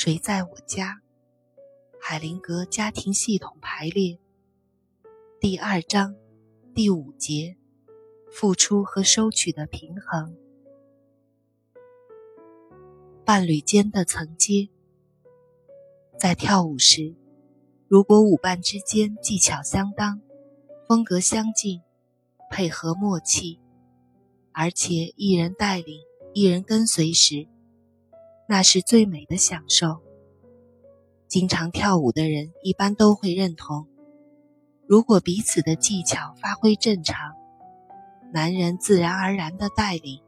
谁在我家？海灵格家庭系统排列第二章第五节：付出和收取的平衡。伴侣间的层阶，在跳舞时，如果舞伴之间技巧相当、风格相近、配合默契，而且一人带领，一人跟随时，那是最美的享受。经常跳舞的人一般都会认同：如果彼此的技巧发挥正常，男人自然而然的带领，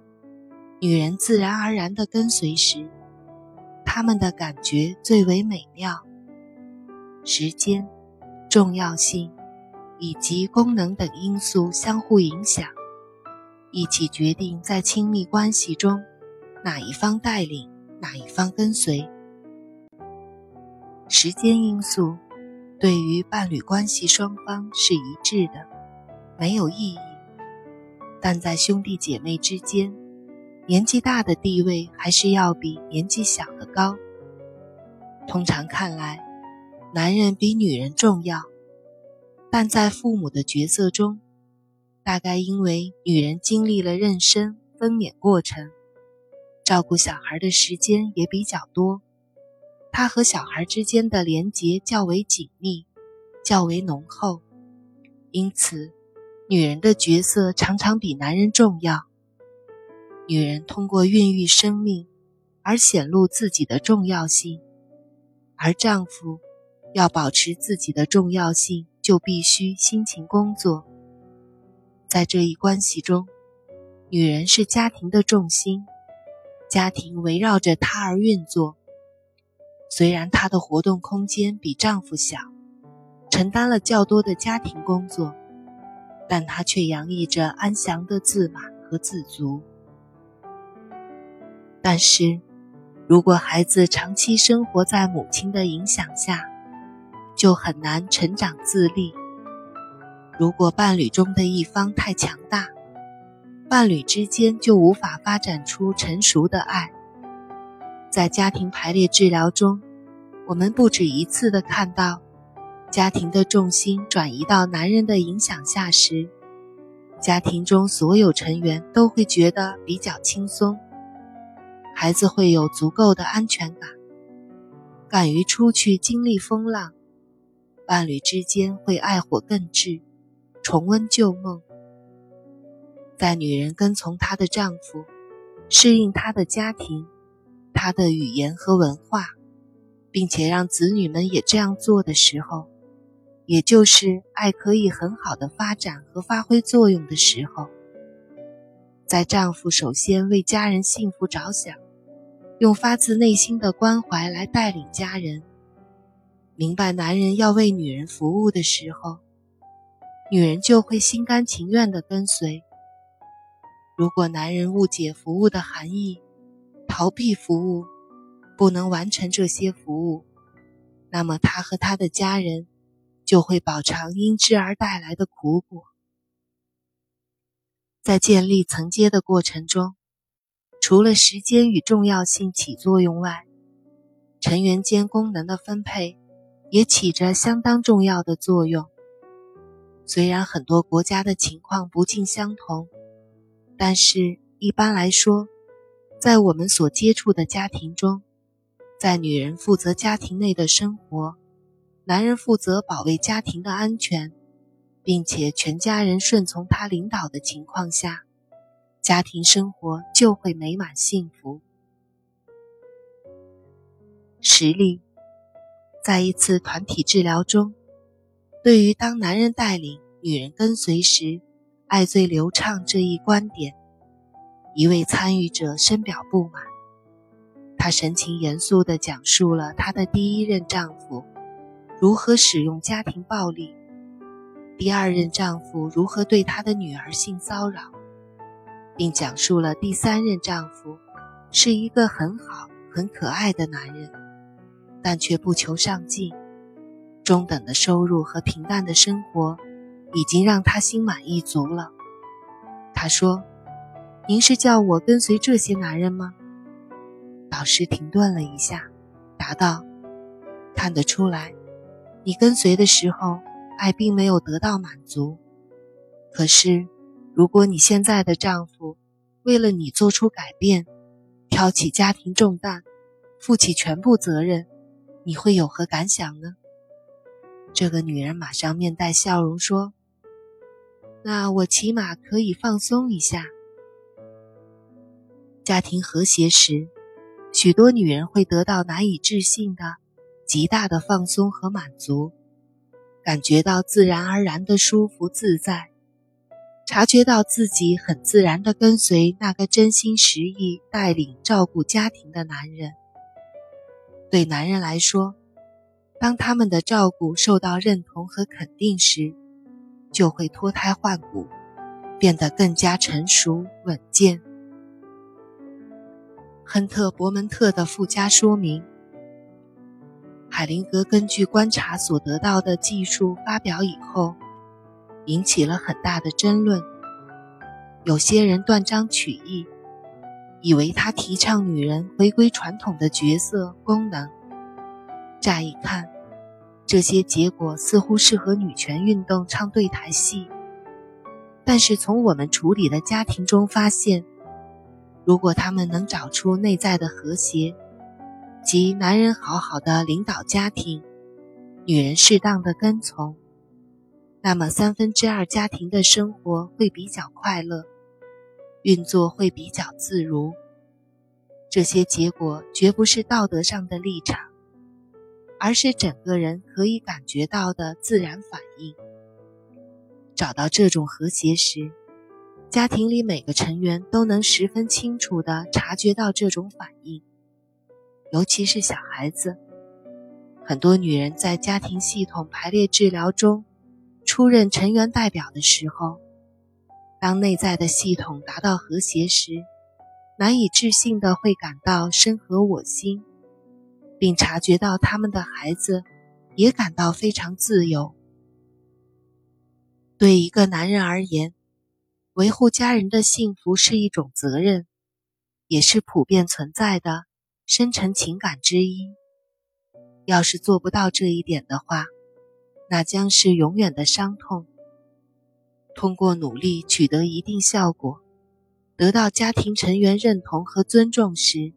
女人自然而然的跟随时，他们的感觉最为美妙。时间、重要性以及功能等因素相互影响，一起决定在亲密关系中哪一方带领。哪一方跟随？时间因素对于伴侣关系双方是一致的，没有意义。但在兄弟姐妹之间，年纪大的地位还是要比年纪小的高。通常看来，男人比女人重要，但在父母的角色中，大概因为女人经历了妊娠、分娩过程。照顾小孩的时间也比较多，他和小孩之间的连结较为紧密，较为浓厚，因此，女人的角色常常比男人重要。女人通过孕育生命而显露自己的重要性，而丈夫要保持自己的重要性，就必须辛勤工作。在这一关系中，女人是家庭的重心。家庭围绕着她而运作。虽然她的活动空间比丈夫小，承担了较多的家庭工作，但她却洋溢着安详的自满和自足。但是，如果孩子长期生活在母亲的影响下，就很难成长自立。如果伴侣中的一方太强大，伴侣之间就无法发展出成熟的爱。在家庭排列治疗中，我们不止一次的看到，家庭的重心转移到男人的影响下时，家庭中所有成员都会觉得比较轻松，孩子会有足够的安全感，敢于出去经历风浪，伴侣之间会爱火更炽，重温旧梦。在女人跟从她的丈夫，适应她的家庭、她的语言和文化，并且让子女们也这样做的时候，也就是爱可以很好的发展和发挥作用的时候。在丈夫首先为家人幸福着想，用发自内心的关怀来带领家人，明白男人要为女人服务的时候，女人就会心甘情愿地跟随。如果男人误解服务的含义，逃避服务，不能完成这些服务，那么他和他的家人就会饱尝因之而带来的苦果。在建立层阶的过程中，除了时间与重要性起作用外，成员间功能的分配也起着相当重要的作用。虽然很多国家的情况不尽相同。但是，一般来说，在我们所接触的家庭中，在女人负责家庭内的生活，男人负责保卫家庭的安全，并且全家人顺从他领导的情况下，家庭生活就会美满幸福。实例，在一次团体治疗中，对于当男人带领，女人跟随时。爱最流畅这一观点，一位参与者深表不满。他神情严肃地讲述了他的第一任丈夫如何使用家庭暴力，第二任丈夫如何对他的女儿性骚扰，并讲述了第三任丈夫是一个很好、很可爱的男人，但却不求上进，中等的收入和平淡的生活。已经让他心满意足了。他说：“您是叫我跟随这些男人吗？”导师停顿了一下，答道：“看得出来，你跟随的时候，爱并没有得到满足。可是，如果你现在的丈夫为了你做出改变，挑起家庭重担，负起全部责任，你会有何感想呢？”这个女人马上面带笑容说：“那我起码可以放松一下。家庭和谐时，许多女人会得到难以置信的极大的放松和满足，感觉到自然而然的舒服自在，察觉到自己很自然的跟随那个真心实意带领照顾家庭的男人。对男人来说。”当他们的照顾受到认同和肯定时，就会脱胎换骨，变得更加成熟稳健。亨特·伯门特的附加说明：海灵格根据观察所得到的技术发表以后，引起了很大的争论。有些人断章取义，以为他提倡女人回归传统的角色功能。乍一看，这些结果似乎是和女权运动唱对台戏。但是从我们处理的家庭中发现，如果他们能找出内在的和谐，即男人好好的领导家庭，女人适当的跟从，那么三分之二家庭的生活会比较快乐，运作会比较自如。这些结果绝不是道德上的立场。而是整个人可以感觉到的自然反应。找到这种和谐时，家庭里每个成员都能十分清楚地察觉到这种反应，尤其是小孩子。很多女人在家庭系统排列治疗中出任成员代表的时候，当内在的系统达到和谐时，难以置信地会感到身合我心。并察觉到他们的孩子也感到非常自由。对一个男人而言，维护家人的幸福是一种责任，也是普遍存在的深沉情感之一。要是做不到这一点的话，那将是永远的伤痛。通过努力取得一定效果，得到家庭成员认同和尊重时。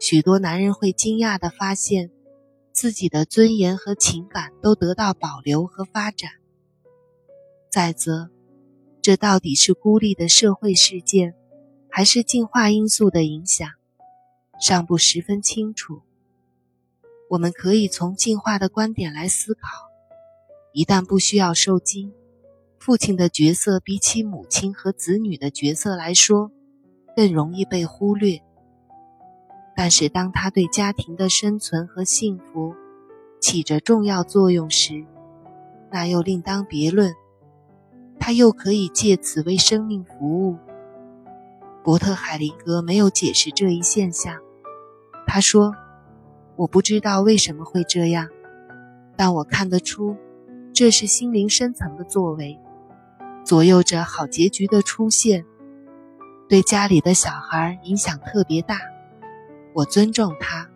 许多男人会惊讶地发现，自己的尊严和情感都得到保留和发展。再则，这到底是孤立的社会事件，还是进化因素的影响，尚不十分清楚。我们可以从进化的观点来思考：一旦不需要受精，父亲的角色比起母亲和子女的角色来说，更容易被忽略。但是，当他对家庭的生存和幸福起着重要作用时，那又另当别论。他又可以借此为生命服务。伯特海灵格没有解释这一现象。他说：“我不知道为什么会这样，但我看得出，这是心灵深层的作为，左右着好结局的出现，对家里的小孩影响特别大。”我尊重他。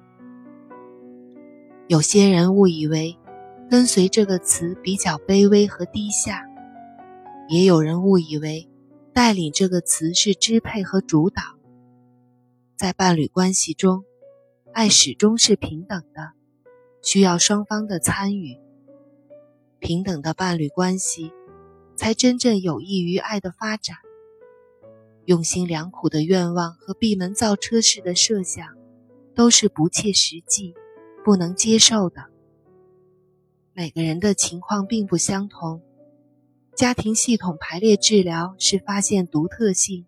有些人误以为“跟随”这个词比较卑微和低下，也有人误以为“带领”这个词是支配和主导。在伴侣关系中，爱始终是平等的，需要双方的参与。平等的伴侣关系，才真正有益于爱的发展。用心良苦的愿望和闭门造车式的设想。都是不切实际、不能接受的。每个人的情况并不相同，家庭系统排列治疗是发现独特性、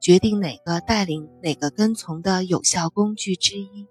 决定哪个带领、哪个跟从的有效工具之一。